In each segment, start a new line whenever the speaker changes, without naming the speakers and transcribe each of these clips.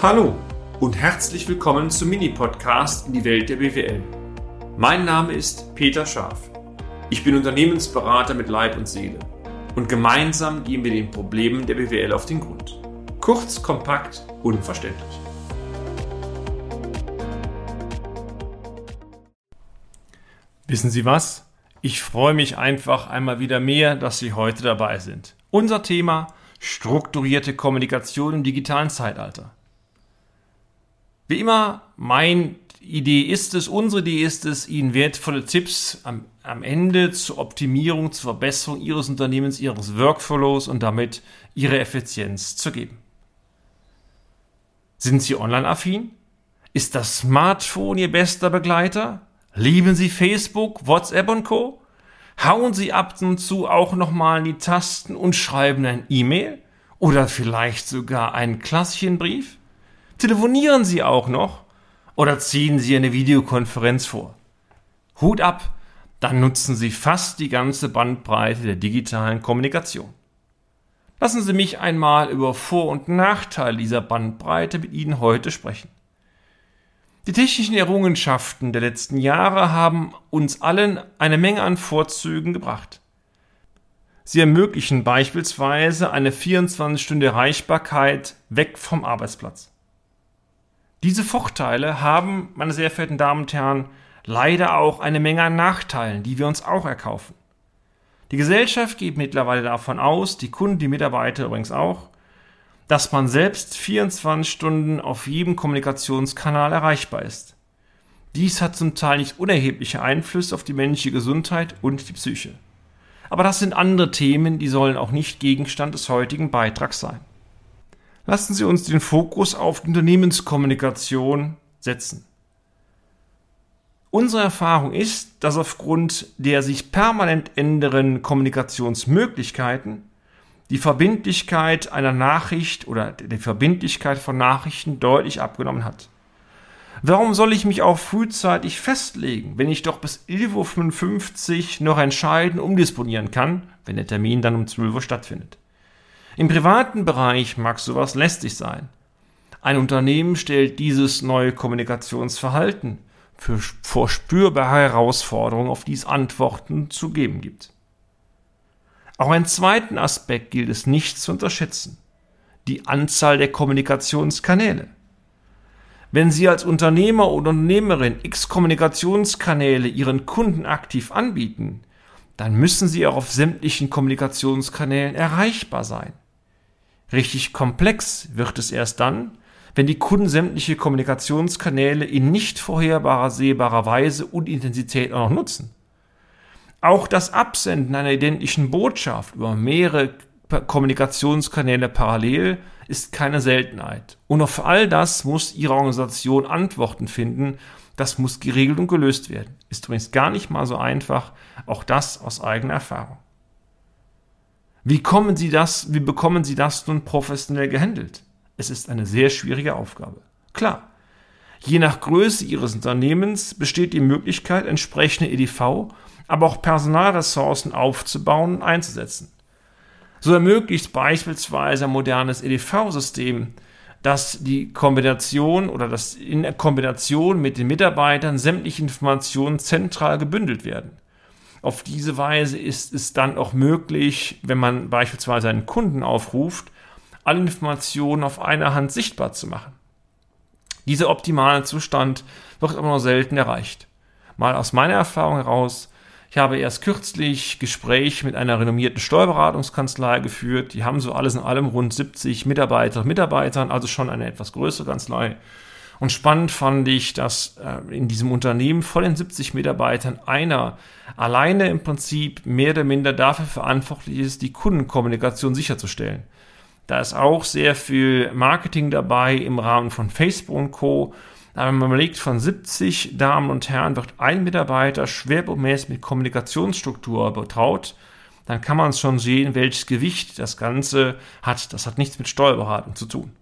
Hallo und herzlich willkommen zum Mini-Podcast in die Welt der BWL. Mein Name ist Peter Scharf. Ich bin Unternehmensberater mit Leib und Seele und gemeinsam gehen wir den Problemen der BWL auf den Grund. Kurz, kompakt, unverständlich. Wissen Sie was? Ich freue mich einfach einmal wieder mehr, dass Sie heute dabei sind. Unser Thema strukturierte Kommunikation im digitalen Zeitalter. Wie immer, meine Idee ist es, unsere Idee ist es, Ihnen wertvolle Tipps am, am Ende zur Optimierung, zur Verbesserung Ihres Unternehmens, Ihres Workflows und damit Ihre Effizienz zu geben. Sind Sie online-affin? Ist das Smartphone Ihr bester Begleiter? Lieben Sie Facebook, WhatsApp und Co? Hauen Sie ab und zu auch nochmal in die Tasten und schreiben ein E-Mail? Oder vielleicht sogar einen klassischen Brief? Telefonieren Sie auch noch oder ziehen Sie eine Videokonferenz vor? Hut ab, dann nutzen Sie fast die ganze Bandbreite der digitalen Kommunikation. Lassen Sie mich einmal über Vor- und Nachteile dieser Bandbreite mit Ihnen heute sprechen. Die technischen Errungenschaften der letzten Jahre haben uns allen eine Menge an Vorzügen gebracht. Sie ermöglichen beispielsweise eine 24-Stunde Erreichbarkeit weg vom Arbeitsplatz. Diese Vorteile haben, meine sehr verehrten Damen und Herren, leider auch eine Menge an Nachteilen, die wir uns auch erkaufen. Die Gesellschaft geht mittlerweile davon aus, die Kunden, die Mitarbeiter übrigens auch, dass man selbst 24 Stunden auf jedem Kommunikationskanal erreichbar ist. Dies hat zum Teil nicht unerhebliche Einflüsse auf die menschliche Gesundheit und die Psyche. Aber das sind andere Themen, die sollen auch nicht Gegenstand des heutigen Beitrags sein. Lassen Sie uns den Fokus auf die Unternehmenskommunikation setzen. Unsere Erfahrung ist, dass aufgrund der sich permanent ändernden Kommunikationsmöglichkeiten die Verbindlichkeit einer Nachricht oder die Verbindlichkeit von Nachrichten deutlich abgenommen hat. Warum soll ich mich auch frühzeitig festlegen, wenn ich doch bis 11.55 Uhr noch entscheiden umdisponieren kann, wenn der Termin dann um 12 Uhr stattfindet? Im privaten Bereich mag sowas lästig sein. Ein Unternehmen stellt dieses neue Kommunikationsverhalten für, vor spürbare Herausforderungen, auf die es Antworten zu geben gibt. Auch einen zweiten Aspekt gilt es nicht zu unterschätzen. Die Anzahl der Kommunikationskanäle. Wenn Sie als Unternehmer oder Unternehmerin x Kommunikationskanäle Ihren Kunden aktiv anbieten, dann müssen Sie auch auf sämtlichen Kommunikationskanälen erreichbar sein. Richtig komplex wird es erst dann, wenn die Kunden sämtliche Kommunikationskanäle in nicht vorherbarer sehbarer Weise und Intensität auch noch nutzen. Auch das Absenden einer identischen Botschaft über mehrere Kommunikationskanäle parallel ist keine Seltenheit. Und auf all das muss Ihre Organisation Antworten finden. Das muss geregelt und gelöst werden. Ist übrigens gar nicht mal so einfach. Auch das aus eigener Erfahrung. Wie kommen Sie das, wie bekommen Sie das nun professionell gehandelt? Es ist eine sehr schwierige Aufgabe. Klar. Je nach Größe Ihres Unternehmens besteht die Möglichkeit, entsprechende EDV, aber auch Personalressourcen aufzubauen und einzusetzen. So ermöglicht beispielsweise ein modernes EDV-System, dass die Kombination oder dass in Kombination mit den Mitarbeitern sämtliche Informationen zentral gebündelt werden. Auf diese Weise ist es dann auch möglich, wenn man beispielsweise einen Kunden aufruft, alle Informationen auf einer Hand sichtbar zu machen. Dieser optimale Zustand wird aber nur selten erreicht. Mal aus meiner Erfahrung heraus, ich habe erst kürzlich Gespräche mit einer renommierten Steuerberatungskanzlei geführt. Die haben so alles in allem rund 70 Mitarbeiter und Mitarbeitern, also schon eine etwas größere Kanzlei. Und spannend fand ich, dass äh, in diesem Unternehmen von den 70 Mitarbeitern einer alleine im Prinzip mehr oder minder dafür verantwortlich ist, die Kundenkommunikation sicherzustellen. Da ist auch sehr viel Marketing dabei im Rahmen von Facebook und Co. Aber wenn man überlegt, von 70 Damen und Herren wird ein Mitarbeiter schwerpunktmäßig mit Kommunikationsstruktur betraut, dann kann man schon sehen, welches Gewicht das Ganze hat. Das hat nichts mit Steuerberatung zu tun.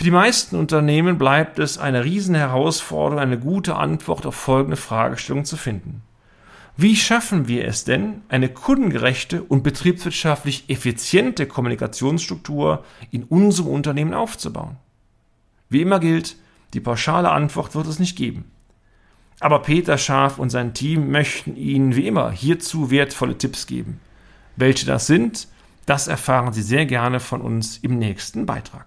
Für die meisten Unternehmen bleibt es eine riesen Herausforderung, eine gute Antwort auf folgende Fragestellung zu finden. Wie schaffen wir es denn, eine kundengerechte und betriebswirtschaftlich effiziente Kommunikationsstruktur in unserem Unternehmen aufzubauen? Wie immer gilt, die pauschale Antwort wird es nicht geben. Aber Peter Scharf und sein Team möchten Ihnen wie immer hierzu wertvolle Tipps geben. Welche das sind, das erfahren Sie sehr gerne von uns im nächsten Beitrag.